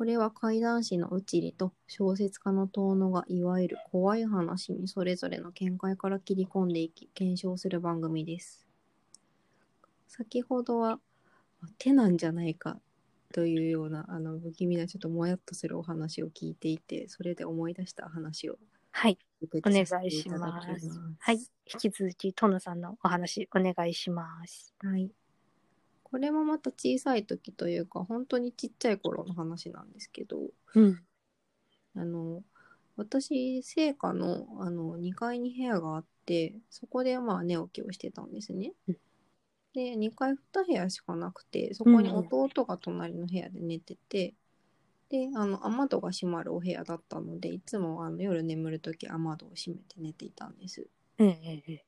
これは怪談師のうちりと小説家の遠野がいわゆる怖い話にそれぞれの見解から切り込んでいき検証する番組です。先ほどはあ手なんじゃないかというようなあの不気味なちょっともやっとするお話を聞いていてそれで思い出した話をはい。受お願いします。はい。引き続き、トヌさんのお話、お願いします。はい。これもまた小さい時というか本当にちっちゃい頃の話なんですけどうん。あの私生家のあの2階に部屋があってそこでまあ寝起きをしてたんですねうん。で2階2部屋しかなくてそこに弟が隣の部屋で寝てて、であの雨戸が閉まるお部屋だったのでいつもあの夜眠る時雨戸を閉めて寝ていたんです。ええええ。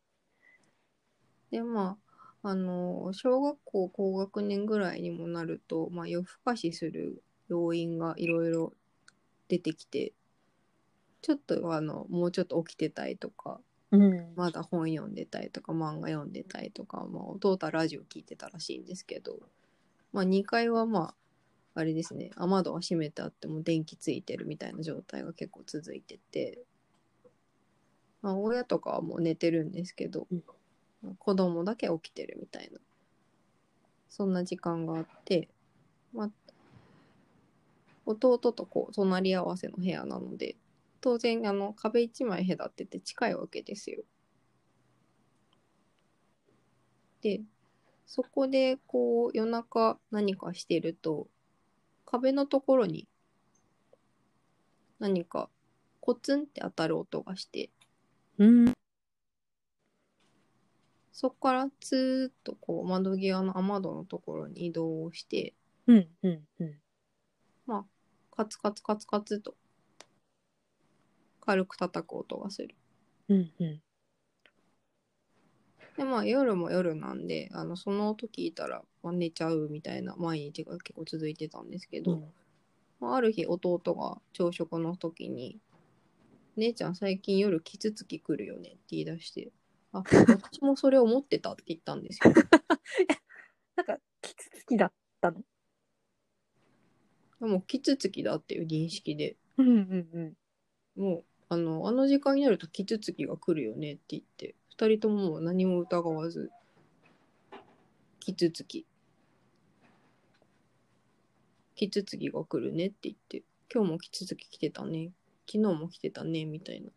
でまああの小学校高学年ぐらいにもなると、まあ、夜更かしする要因がいろいろ出てきてちょっとあのもうちょっと起きてたいとかうん。まだ本読んでたいとか漫画読んでたいとか、まあ、弟はラジオ聞いてたらしいんですけど、まあ、2階はまああれですね雨戸は閉めてあっても電気ついてるみたいな状態が結構続いてて、まあ、親とかはもう寝てるんですけど、うん子供だけ起きてるみたいなそんな時間があって、まあ、弟とこう隣り合わせの部屋なので当然あの壁一枚隔ってて近いわけですよ。でそこでこう夜中何かしてると壁のところに何かコツンって当たる音がしてうん。そこからツーッとこう窓際の雨戸のところに移動をしてうん。うん。うん。カツカツカツカツと軽く叩く音がする。うん。うん。でまあ夜も夜なんであのその音聞いたら、まあ、寝ちゃうみたいな毎日が結構続いてたんですけど、まあ、ある日弟が朝食の時に「姉ちゃん最近夜キツツキ来るよね」って言い出して「あ私もそれ思ってた」って言ったんですよ。なんか、キツツキだったの？でもキツツキだっていう認識でうん。うん。うん。もうあのあの時間になるとキツツキが来るよねって言って2人とも何も疑わずキツツキキツツキが来るねって言って今日もキツツキ来てたね昨日も来てたねみたいな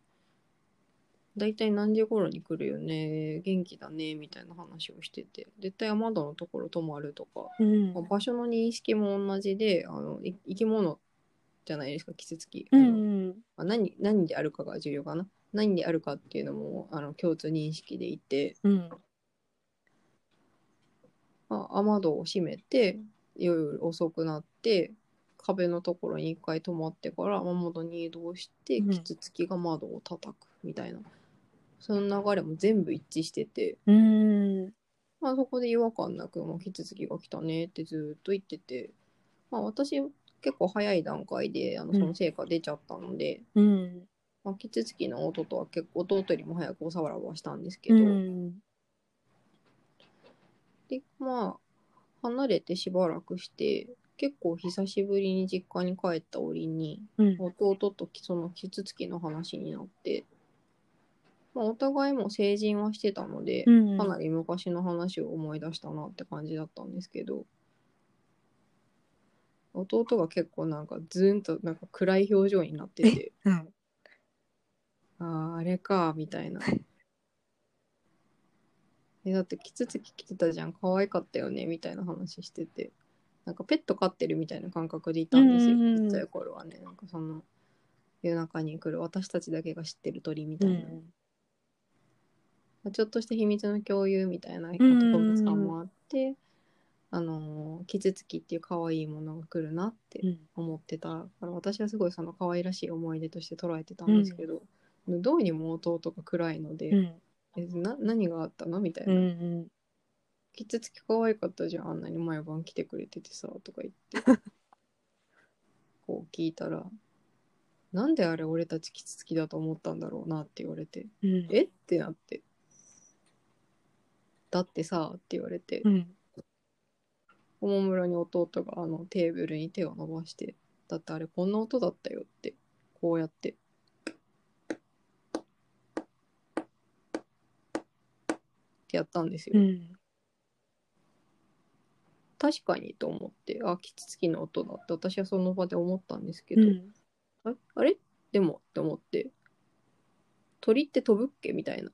だいたい何時頃に来るよね？元気だね？みたいな話をしてて。絶対雨戸のところ泊まるとかうん。まあ場所の認識も同じであのい生き物じゃないですか？キツツキ。うあのん。まあ、何何であるかが重要かな？何であるかっていうのもあの共通認識でいて、うん。まあ、雨戸を閉めて夜遅くなって壁のところに一回止まってから雨窓に移動してうん。キツツキが窓を叩くみたいな、その流れも全部一致してて、うん。まあ、そこで違和感なく、まあ、キツツキが来たねってずっと言ってて、まあ、私結構早い段階であのその成果出ちゃったので、うん。まあ、キツツキの弟は結構弟よりも早くおさわらばしたんですけうど、ん。でまあ離れてしばらくして結構久しぶりに実家に帰った折にうん。弟とそのキツツキの話になって、まあ、お互いも成人はしてたので、うん。かなり昔の話を思い出したなって感じだったんですけど弟が結構なんかズーンとなんか暗い表情になっててうん。あああれかみたいな。えだってキツツキ来てたじゃん可愛かったよねみたいな話しててなんかペット飼ってるみたいな感覚でいたんですようんうんうんちっちゃい頃はねなんかその夜中に来る私たちだけが知ってる鳥みたいな、うん。まあちょっとした秘密の共有みたいなうんうんうん男さんもあって、あのーキツツキっていう可愛いものが来るなってうん。思ってたから私はすごいその可愛らしい思い出として捉えてたんですけど、どうにも弟が暗いので、うん。えな何があったのみたいな、うん。キツツキ可愛かったじゃんあんなに毎晩来てくれててさとか言って こう聞いたらなんであれ俺たちキツツキだと思ったんだろうなって言われてうん。え？ってなってだってさって言われて、うん。おもむろに弟があのテーブルに手を伸ばしてだってあれこんな音だったよってこうやって。ってやったんですよ、うん。確かにと思ってあキツツキの音だって私はその場で思ったんですけど、うん。あれあれ？でもって思って。鳥って飛ぶっけ？みたいな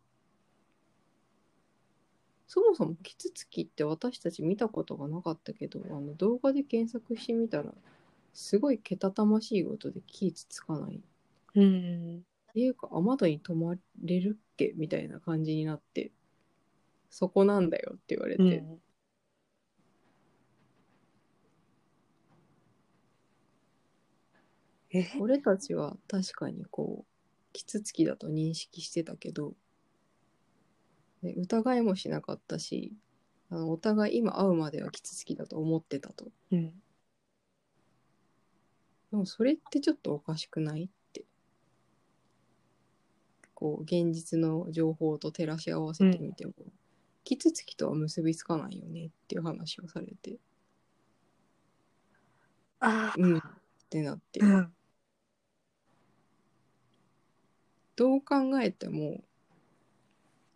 そもそもキツツキって私たち見たことがなかったけどあの動画で検索してみたらすごいけたたましいことで気つつかないっうん。ていうか雨戸に泊まれるっけ？みたいな感じになってそこなんだよって言われて、うん。え俺たちは確かにこうキツツキだと認識してたけど、ね、疑いもしなかったしあのお互い今会うまではキツツキだと思ってたとうん。でもそれってちょっとおかしくないってこう現実の情報と照らし合わせてみても、キツツキとは結びつかないよねっていう話をされてあうんってなってあ。うん。どう考えても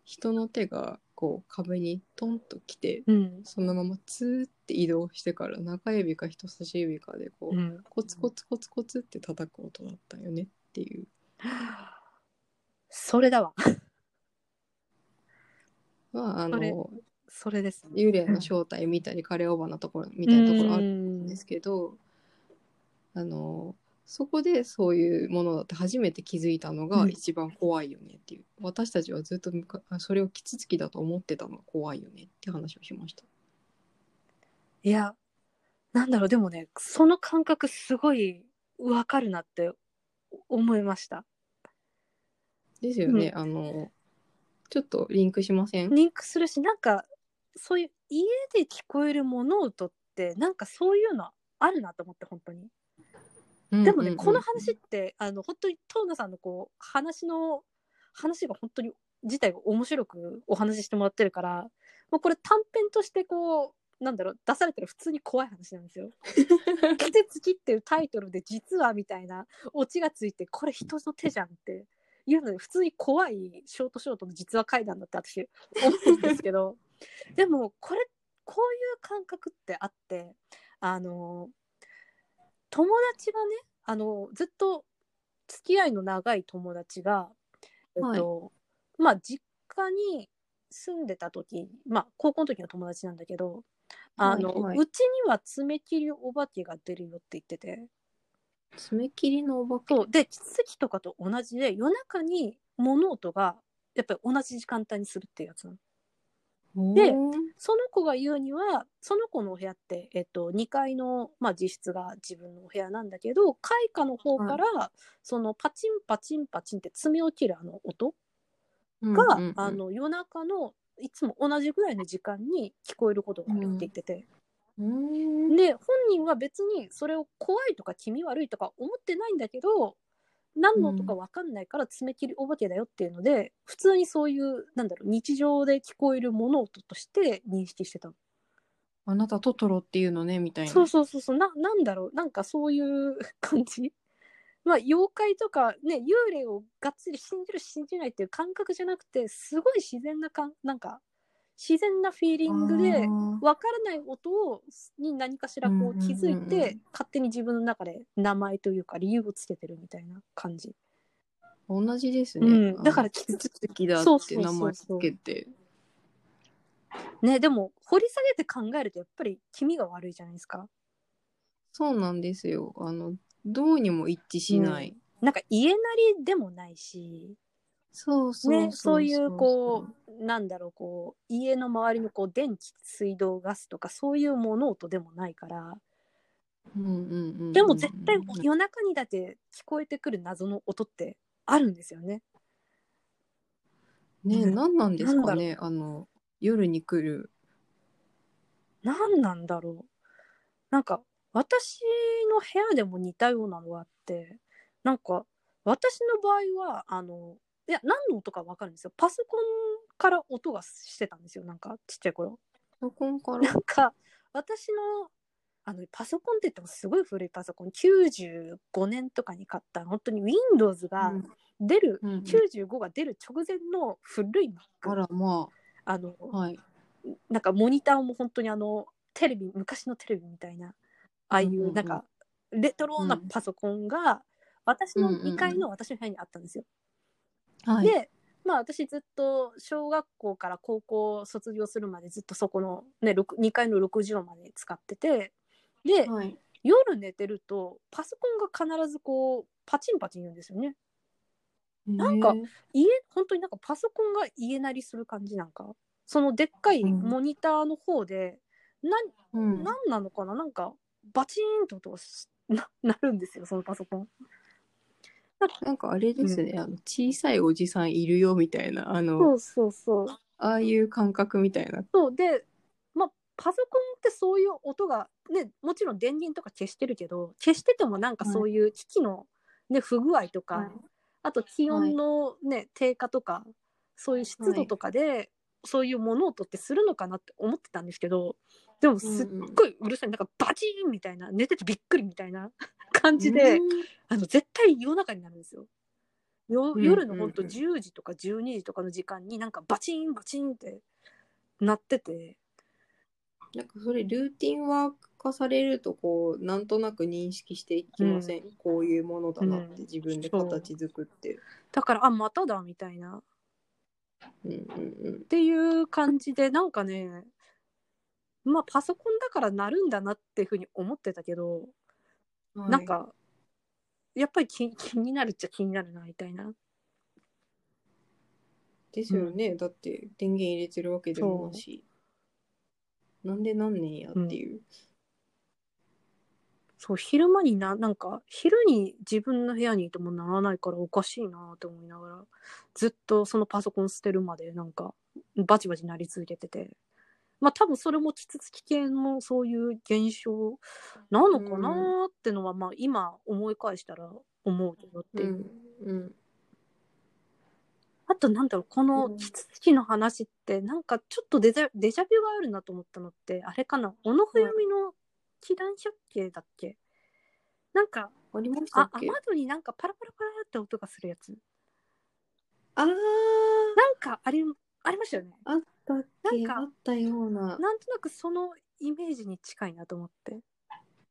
人の手がこう壁にトンと来てうん。そのままツーって移動してから中指か人差し指かでこう、うん。コツコツコツコツって叩く音だったよねっていうそれだわ。まああのそれです。幽霊の正体見たり枯れ尾花のところみたいなところあるんですけどあのそこでそういうものだって初めて気づいたのがうん一番怖いよねっていう、私たちはずっとむかそれをキツツキだと思ってたのが怖いよねって話をしました。いや、なんだろう、でもね、その感覚すごいわかるなって思いました。ですよね、あのちょっとリンクしません？リンクするし、なんか、そういう家で聞こえる物音って、なんかそういうのあるなと思って、本当に。でもね、この話って、あの、本当に、トーナさんのこう、話の、話が本当に、自体が面白くお話ししてもらってるから、もうこれ短編としてこう、なんだろう、出されたら普通に怖い話なんですよ。季節きっていうタイトルで実はみたいなオチがついて、これ人の手じゃんっていうので、普通に怖いショートショートの実話怪談だって私思うんですけど、でもこれ、こういう感覚ってあって、あの、友達がね、あの、ずっと付き合いの長い友達が、えっと、まあ、実家に住んでた時、まあ、高校の時の友達なんだけど、あの、はいはい。うちには爪切りお化けが出るよって言ってて、爪切りのお化け？で、地月とかと同じで、夜中に物音が、やっぱり同じ時間帯にするっていうやつなの。でその子が言うには、その子のお部屋って、えっと、2階の、まあ、自室が自分のお部屋なんだけど、階下の方から、そのパチンパチンパチンって爪を切るあの音が、うんうんうん。あの夜中のいつも同じぐらいの時間に聞こえることがあるって言ってて、うーん。で本人は別にそれを怖いとか気味悪いとか思ってないんだけど何の音か分かんないから爪切りお化けだよっていうので、普通にそういうなんだろう日常で聞こえる物音として認識してたの。あなたトトロっていうのねみたいな。そうそうそうそう。ななんだろう。なんかそういう 感じ。まあ妖怪とかね幽霊をがっつり信じる信じないっていう感覚じゃなくてすごい自然なかんなんか自然なフィーリングで分からない音をに何かしらこう気づいて、うんうん。うんうん勝手に自分の中で名前というか理由をつけてるみたいな感じ。同じですね、うん。だからキツツキだって名前つけて。ねでも掘り下げて考えるとやっぱり気味が悪いじゃないですか。そうなんですよ。あのどうにも一致しない、なんか家なりでもないし。そうそうね、そういうこうなんだろうこう家の周りのこう電気水道ガスとかそういう物音でもないから。う、うんうんうんうん、でも絶対夜中にだって聞こえてくる謎の音ってあるんですよね。ねうん何なんですかねあの夜に来る。何なんだろう。なんか私の部屋でも似たようなのがあってなんか私の場合はあのいや何の音か分かるんですよ。パソコンから音がしてたんですよ。なんかちっちゃい頃。パソコンから？なんか私のあのパソコンって言ってもすごい古いパソコン。95年とかに買った本当に Windows が出る、うんうん。95が出る直前の古い Mac あらまあ。のあはい。なんかモニターも本当にあのテレビ昔のテレビみたいなああいうなんかレトロなパソコンが私のうんうんうん。2階の私の部屋にあったんですよ。はい。でまあ私ずっと小学校から高校卒業するまでずっとそこの、ね、2階の6畳まで使っててで、はい。夜寝てるとパソコンが必ずこうパチンパチン言うんですよね。なんか家本当になんかパソコンが家なりする感じなんか。そのでっかいうん。モニターの方で、うん。なんなのかな？なんかバチーンと音が なるんですよそのパソコン。なんかあれですね、あの小さいおじさんいるよみたいなあのそうそうそう。ああいう感覚みたいな。そうで、まあ、パソコンってそういう音がねもちろん電源とか消してるけど消しててもなんかそういう機器の、ね、不具合とか、はい。あと気温の、ね低下とかそういう湿度とかで、そういう物音ってするのかなって思ってたんですけどでもすっごいうるさい。なんかバチーンみたいな。寝ててびっくりみたいな感じで、あの絶対夜中になるんですよ。ようん夜のほんとうんうん10時とか12時とかの時間になんかバチンバチンってなってて。なんかそれルーティンワーク化されるとこうなんとなく認識していきません、こういうものだなってうん。自分で形作って、だからあまただみたいな。っうんうんうん。ていう感じでなんかねまあパソコンだからなるんだなっていうふうに思ってたけど、はい。なんかやっぱり気気になるっちゃ気になるなみたいな。ですよね、だって電源入れてるわけでもなし。なんでなんねんやっていう、そう昼間にななんか昼に自分の部屋にいてもならないからおかしいなって思いながらずっとそのパソコン捨てるまでなんかバチバチなり続けてて。まあ多分それもキツツキ系のそういう現象なのかなってのは、まあ今思い返したら思うけどっていう、うんうん。あとなんだろうこのうん。キツツキの話ってなんかちょっとデジャデジャビュがあるなと思ったのってあれかな小野冬美の祈願百景だっけ？なんかありましたっけ？あ雨戸になんかパラパラパラって音がするやつ。あー。なんかありありましたよね。あったっけ？なんかあったような。なんとなくそのイメージに近いなと思って。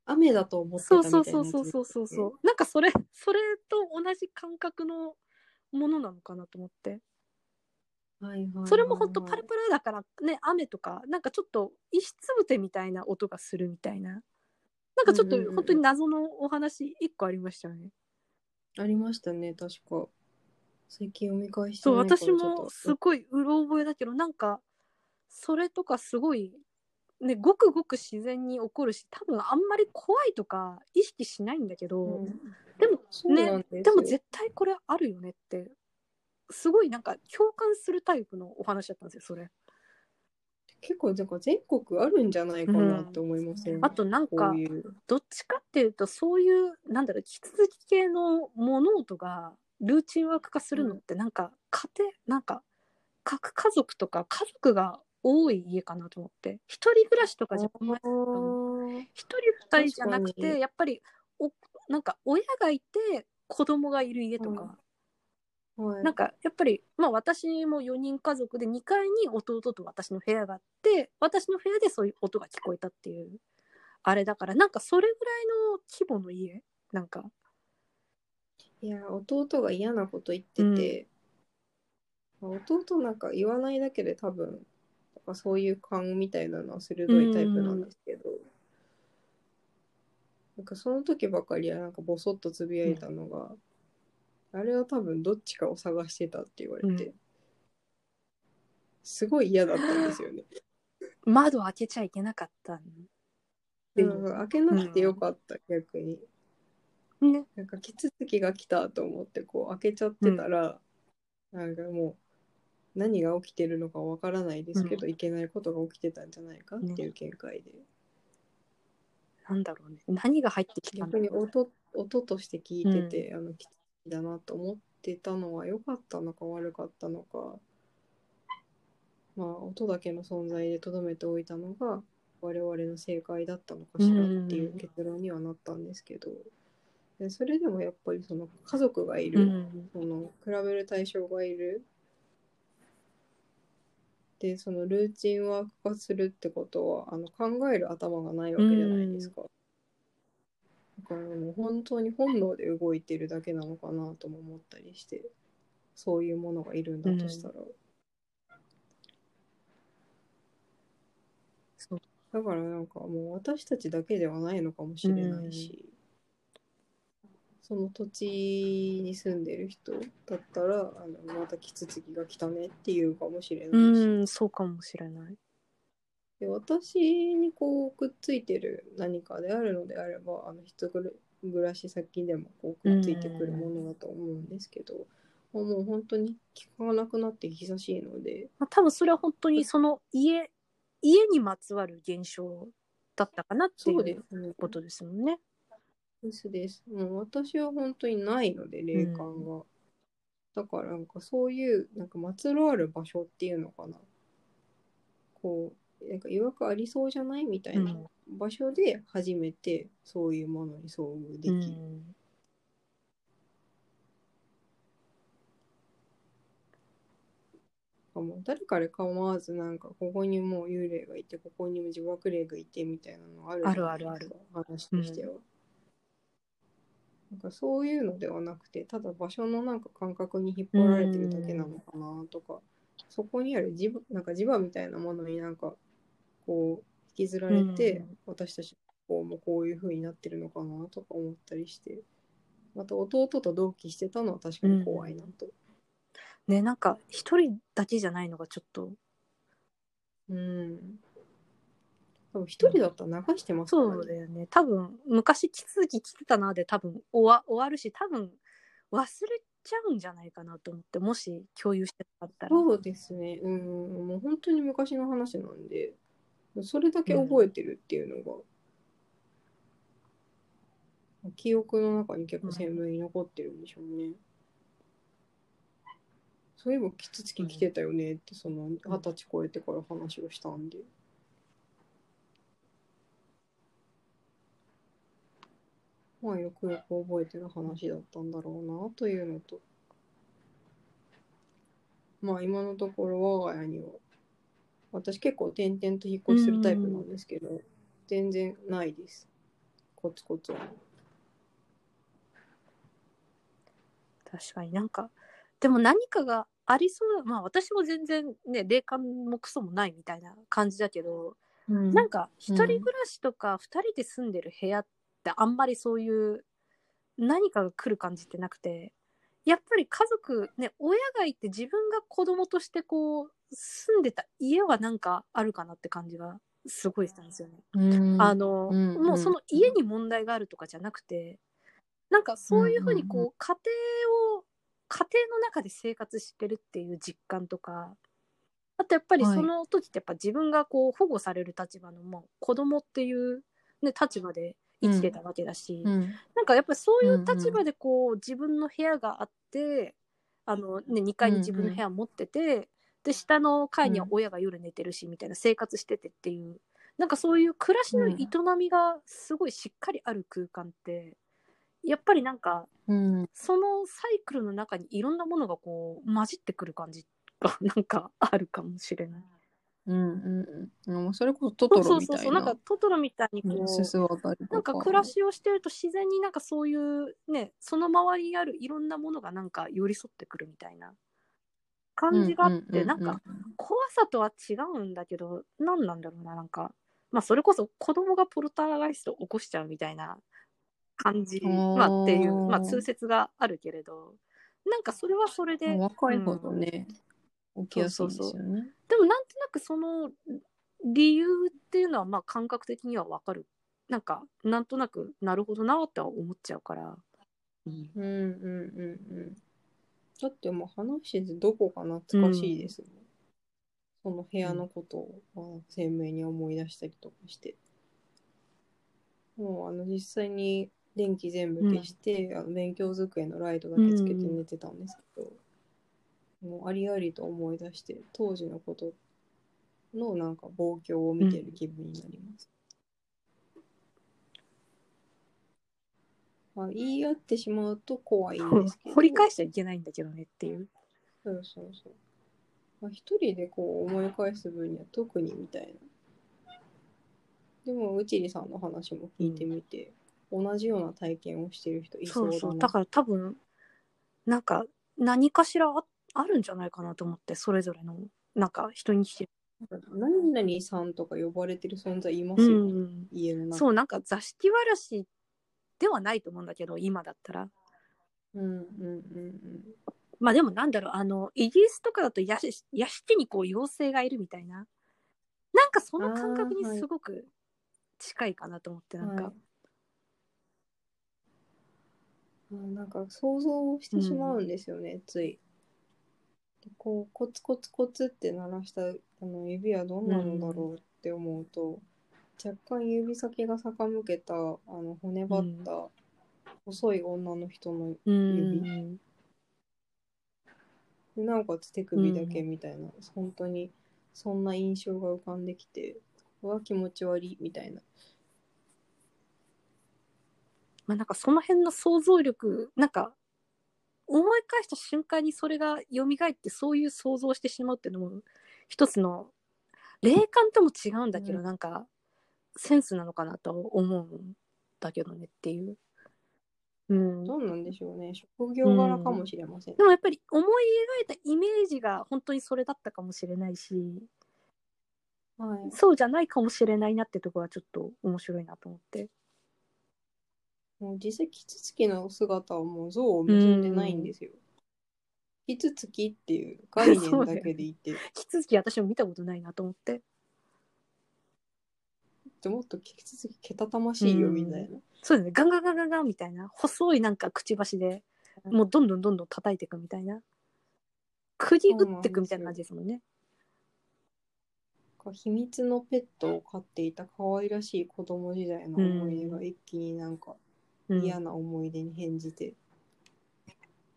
雨だと思ってたそうみたいなそうそうそうそうそうそう。なんかそれそれと同じ感覚のものなのかなと思ってそれもほんとパラパラだからね雨とかなんかちょっと石つぶてみたいな音がするみたいな。なんかちょっとうんうんうん本当に謎のお話一個ありましたよね。ありましたね確か。最近読み返してそう私もすごいうろ覚えだけどなんかそれとかすごいねごくごく自然に起こるし多分あんまり怖いとか意識しないんだけど、うん。でもねでも絶対これあるよねってすごいなんか共感するタイプのお話だったんですよそれ。結構なんか全国あるんじゃないかなって思いません、あとなんかどっちかっていうとそういうなんだろうキツツキ系の物音がルーチンワーク化するのってなんか家庭なんか核家族とか家族が多い家かなと思って。一人暮らしとかじゃあー。一人二人じゃなくてやっぱりおなんか親がいて子供がいる家とか、はい。なんかやっぱりまあ私も4人家族で2階に弟と私の部屋があって私の部屋でそういう音が聞こえたっていうあれだからなんかそれぐらいの規模の家？なんか。いや弟が嫌なこと言ってて、まあ弟なんか言わないだけで多分そういう勘みたいなのは鋭いタイプなんですけど、なんかその時ばかりはなんかボソッとつぶやいたのが、あれは多分どっちかを探してたって言われて、うん。すごい嫌だったんですよね。窓開けちゃいけなかったん。でも開けなくてよかった、逆に。ね。なんかキツツキが来たと思ってこう開けちゃってたら、なんかもう何が起きてるのかわからないですけど、いけないことが起きてたんじゃないかっていう見解で、なんだろうね。何が入ってきたんだ逆ろうに音音として聞いてて、あのキツツキだなと思ってたのは良かったのか悪かったのか。まあ音だけの存在でとどめておいたのが我々の正解だったのかしらっていう結論にはなったんですけど、でそれでもやっぱりその家族がいる、うん。その比べる対象がいる。でそのルーチンワーク化するってことはあの考える頭がないわけじゃないですか、だからもう本当に本能で動いてるだけなのかなとも思ったりしてそういうものがいるんだとしたら、そう。だからなんかもう私たちだけではないのかもしれないし、その土地に住んでる人だったらあのまたキツツキが来たねっていうかもしれないし、うん、そうかもしれない。で私にこうくっついてる何かであるのであればあの人暮らし先でもこうくっついてくるものだと思うんですけど、もう本当に聞かなくなって久しいのでまあ、多分それは本当にその家、家にまつわる現象だったかなっていそうことですもんね。ですです。もう私は本当にないので、霊感が。だからなんかそういう、なんかまつわる場所っていうのかな。こう、なんかいわくありそうじゃないみたいなうん。場所で初めてそういうものに遭遇できる。うん。もう誰彼構わずなんかここにもう幽霊がいてここにも自爆霊がいてみたいなのあるじゃないですかあるある話としては、なんかそういうのではなくてただ場所のなんか感覚に引っ張られてるだけなのかなとか、そこにある磁場なんか磁場みたいなものになんかこう引きずられて、うん私たちこうもこういう風になってるのかなとか思ったりしてまた弟と同期してたのは確かに怖いなと。ね、なんか一人だけじゃないのがちょっと、うん。多分一人だったら流してますからそうだよね。多分昔地続き来てたなで多分終わ終わるし、多分忘れちゃうんじゃないかなと思って、もし共有してなかったら。そうですね。うん。もう本当に昔の話なんで、それだけ覚えてるっていうのが、記憶の中に結構鮮明に残ってるんでしょうね。そういえばキツツキ来てたよねって、その二十歳超えてから話をしたんで。まあよくよく覚えてる話だったんだろうなというのと。まあ今のところ我が家には、私結構転々と引っ越しするタイプなんですけど、全然ないです。コツコツは。確かになんか、でも何かがありそうだ。まあ私も全然ね、霊感もクソもないみたいな感じだけど、なんか一人暮らしとか二人で住んでる部屋ってあんまりそういう何かが来る感じってなくて、やっぱり家族、ね、親がいて自分が子供としてこう住んでた家はなんかあるかなって感じがすごいしたんですよね。うん。あの、うん。もうその家に問題があるとかじゃなくて、なんかそういうふうにこう、うんうん家庭を、家庭の中で生活してるっていう実感とか、あとやっぱりはい。その時ってやっぱ自分がこう保護される立場のもう子供っていう、ね、立場で生きてたわけだし、うん。なんかやっぱりそういう立場でこう自分の部屋があって、あのね、2階に自分の部屋持ってて、で、下の階には親が夜寝てるし、みたいな生活しててっていう、なんかそういう暮らしの営みがすごいしっかりある空間って、やっぱりなんか、うん。そのサイクルの中にいろんなものがこう混じってくる感じが なんかあるかもしれない。うんうんうん。それこそトトそうそうそうそう、ロみたいな。なんかトトロみたいにこう、なんか暮らしをしてると自然になんかそういうね、その周りにあるいろんなものがなんか寄り添ってくるみたいな感じがあって、なんか怖さとは違うんだけど、何なんだろうな、なんか、まあそれこそ子供がポルターガイストを起こしちゃうみたいな感じ、まあっていう、まあ通説があるけれど、なんかそれはそれで、若いほどね、起きやすいですよそうね。でもなんとなくその理由っていうのはまあ感覚的にはわかる。なんか、なんとなくなるほどなっては思っちゃうから。うんうんうんうんうん。だってもう話しててどこか懐かしいですもん。その部屋のことをまあ鮮明に思い出したりとかして。もうあの実際に電気全部消して、あの勉強机のライトだけつけて寝てたんですけど、もうありありと思い出して当時のことのなんか望郷を見てる気分になります。まあ、言い合ってしまうと怖いんですけど。掘り返しちゃいけないんだけどねっていう。そうそうそう。まあ、一人でこう思い返す分には特にみたいな。でも、うちりさんの話も聞いてみて、同じような体験をしてる人いそだな。そううそう。だから多分、なんか何かしらああるんじゃないかなと思って、それぞれの、なんか人にして。何々さんとか呼ばれてる存在いますよね、うん。家の中。そう、なんか座敷わらしではないと思うんだけど、今だったら。うんうんうんまあでもなんだろう、あの、イギリスとかだと屋敷にこう妖精がいるみたいな。なんかその感覚にすごく近いかなと思って、うん。なんか。はなんか想像してしまうんですよね、つい。でこうコツコツコツって鳴らしたあの指はどんなのだろうって思うと、若干指先が傾けたあの骨張った細い女の人のうん。でなおかつ手首だけみたいな、本当にそんな印象が浮かんできてうわ気持ち悪いみたいな。まあなんかその辺の想像力、なんか、思い返した瞬間にそれが蘇ってそういう想像をしてしまうっていうのも一つの霊感とも違うんだけど、うん。なんかセンスなのかなと思うんだけどねっていう。うん。どうなんでしょうね職業柄かもしれません、でもやっぱり思い描いたイメージが本当にそれだったかもしれないし、はい、そうじゃないかもしれないなってところはちょっと面白いなと思って。もう実際キツツキの姿はもう像を結んでないんですよ。キツツキっていう概念だけでいて、キツツキ私も見たことないなと思って。でもっとキツツキけたたましいよみたいな。そうだね。ガンガンガンガンガンみたいな。細いなんかくちばしで、もうどんどんどんどん叩いていくみたいな。釘打っていくみたいな感じですもんね。こう秘密のペットを飼っていた可愛らしい子供時代の思い出が一気になんかうん嫌な思い出に変じて、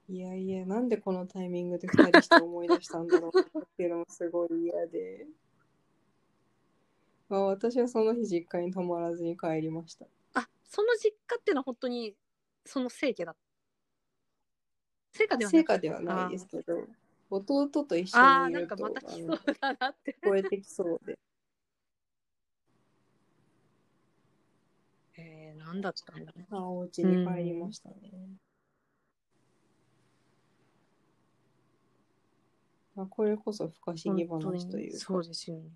いやいやなんでこのタイミングで2人して思い出したんだろうっていうのもすごい嫌で、まあ、私はその日実家に泊まらずに帰りましたあ、その実家っていうのは本当に、その聖家だ。聖家ではない成果ではないですけど弟と一緒ああー、にいるとなんかまた来そうだなって。聞こえてきそうで えー、なんだったんだね。あお家に帰りましたね、あこれこそ不可思議本当に話というかそうですよね。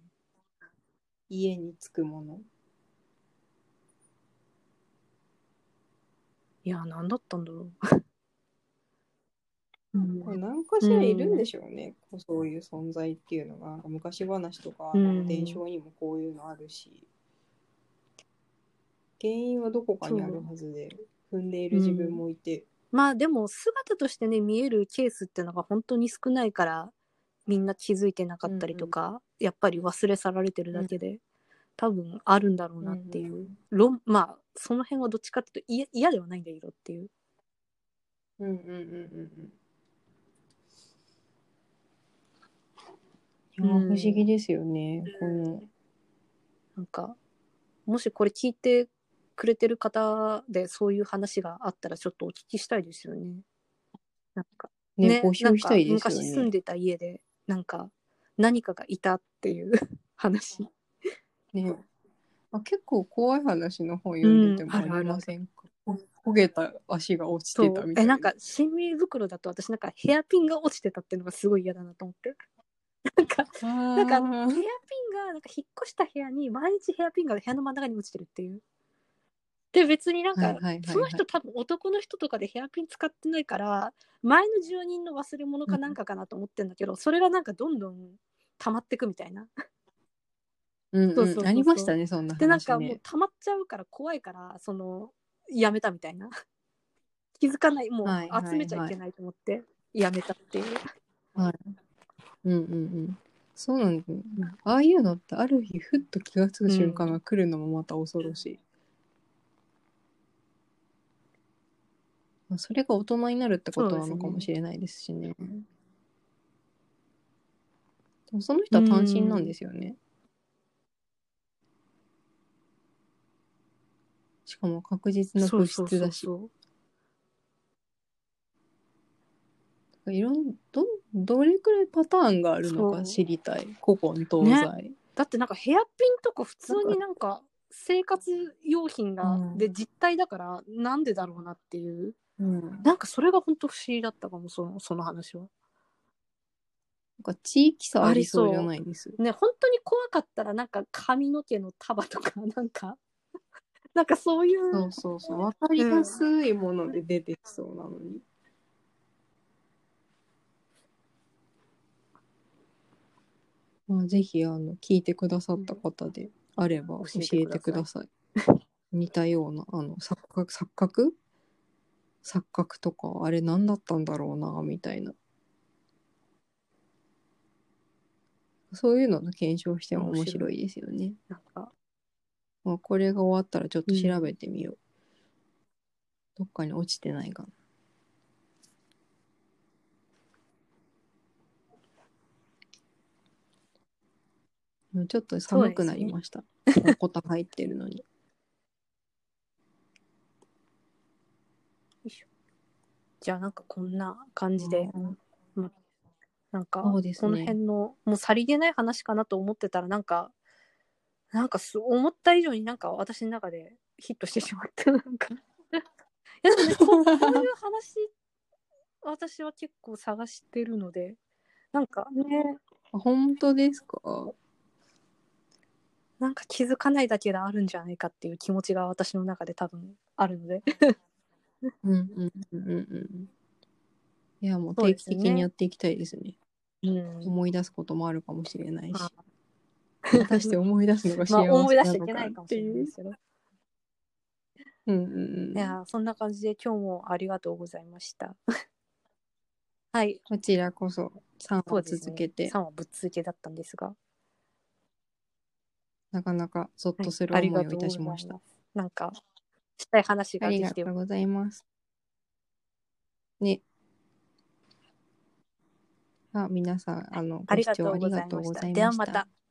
家に着くもの。いや、なんだったんだろう。うん。これ何かしらいるんでしょうね、こうそういう存在っていうのが。昔話とか、うん。伝承にもこういうのあるし。原因はどこかにあるはずで踏んでいる自分もいて、まあでも姿としてね見えるケースっていうのが本当に少ないからみんな気づいてなかったりとか、やっぱり忘れ去られてるだけで、多分あるんだろうなっていう、うん。論まあその辺はどっちかっていうと嫌嫌ではないんだけどっていう。うんうんうんうん。うん。いやうん不思議ですよね、この。なんかもしこれ聞いてくれてる方でそういう話があったらちょっとお聞きしたいですよね。なんか。ね募集したいですよなんか昔住んね。でた家でなんか何かがいたっていう 話。ねあ結構怖い話の本読んでてもありませんか、焦げた足が落ちてたみたいな。えなんか新耳袋だと私なんかヘアピンが落ちてたっていうのがすごい嫌だなと思って。なんかななんかヘアピンがなんか引っ越した部屋に毎日ヘアピンが部屋の真ん中に落ちてるっていう。で別になんか、はいはいはいはいその人多分男の人とかでヘアピン使ってないから前の住人の忘れ物かなんかかなと思ってんだけど、それがなんかどんどん溜まってくみたいな。うんうんそうそうありましたね、そんな話、ね。でなんかもう溜まっちゃうから怖いからそのやめたみたいな。気づかないもうはいはいはい集めちゃいけないと思ってやめたっていう。はい。うんうんうん。そうなんだ、ねああいうのってある日ふっと気がつく瞬間が来るのもまた恐ろしい。それが大人になるってことなのかもしれないですしね。そ、ね、その人は単身なんですよね。しかも確実な物質だし。いろんどどれくらいパターンがあるのか知りたい。古今東西、ね、だってなんかヘアピンとか普通になんか生活用品がで実体だからなんでだろうなっていう。うん、なんなんかそれが本当不思議だったかもそのその話は。か地域差ありそうじゃないです？ね本当に怖かったらなんか髪の毛の束とかなんか。なんかそういう。そうそうそう。分かりやすいもので出てきそうなのに、まあ、ぜひあの聞いてくださった方であれば教教ええてくだてください。似たようなあの錯覚錯覚？錯覚とかあれ何だったんだろうなみたいなそういうのの検証しても面白いですよね。なんかまあ、これが終わったらちょっと調べてみよう。どっかに落ちてないかな。ちょっと寒くなりました。おこた入ってるのに。じゃあなんかこんな感じで、うんなんか、そうですね。この辺のもうさりげない話かなと思ってたらなんかなんかす思った以上になんか私の中でヒットしてしまった。なんか。いやでもねこうこういう話私は結構探してるので。なんか。ね。あ本当ですか？なんか気づかないだけであるんじゃないかっていう気持ちが私の中で多分あるので うんうんうんうんうん。いや、もう定期的にやっていきたいですね。うん思い出すこともあるかもしれないしあ。果たして思い出すのが幸 まあせなのか思い出しちゃいけないかもしれないですけどうんうんうん。いやーそんな感じで今日もありがとうございました。はい、こちらこそ3話そうですね。続けて、3話ぶっ続けだったんですが、なかなかゾッはいとするあり思いをいがとうございまたしますした。。なんか、したい話あができてよりがとうございます。ね。あ、皆さん、あの、ご視聴あり。がとうございました。ではまた。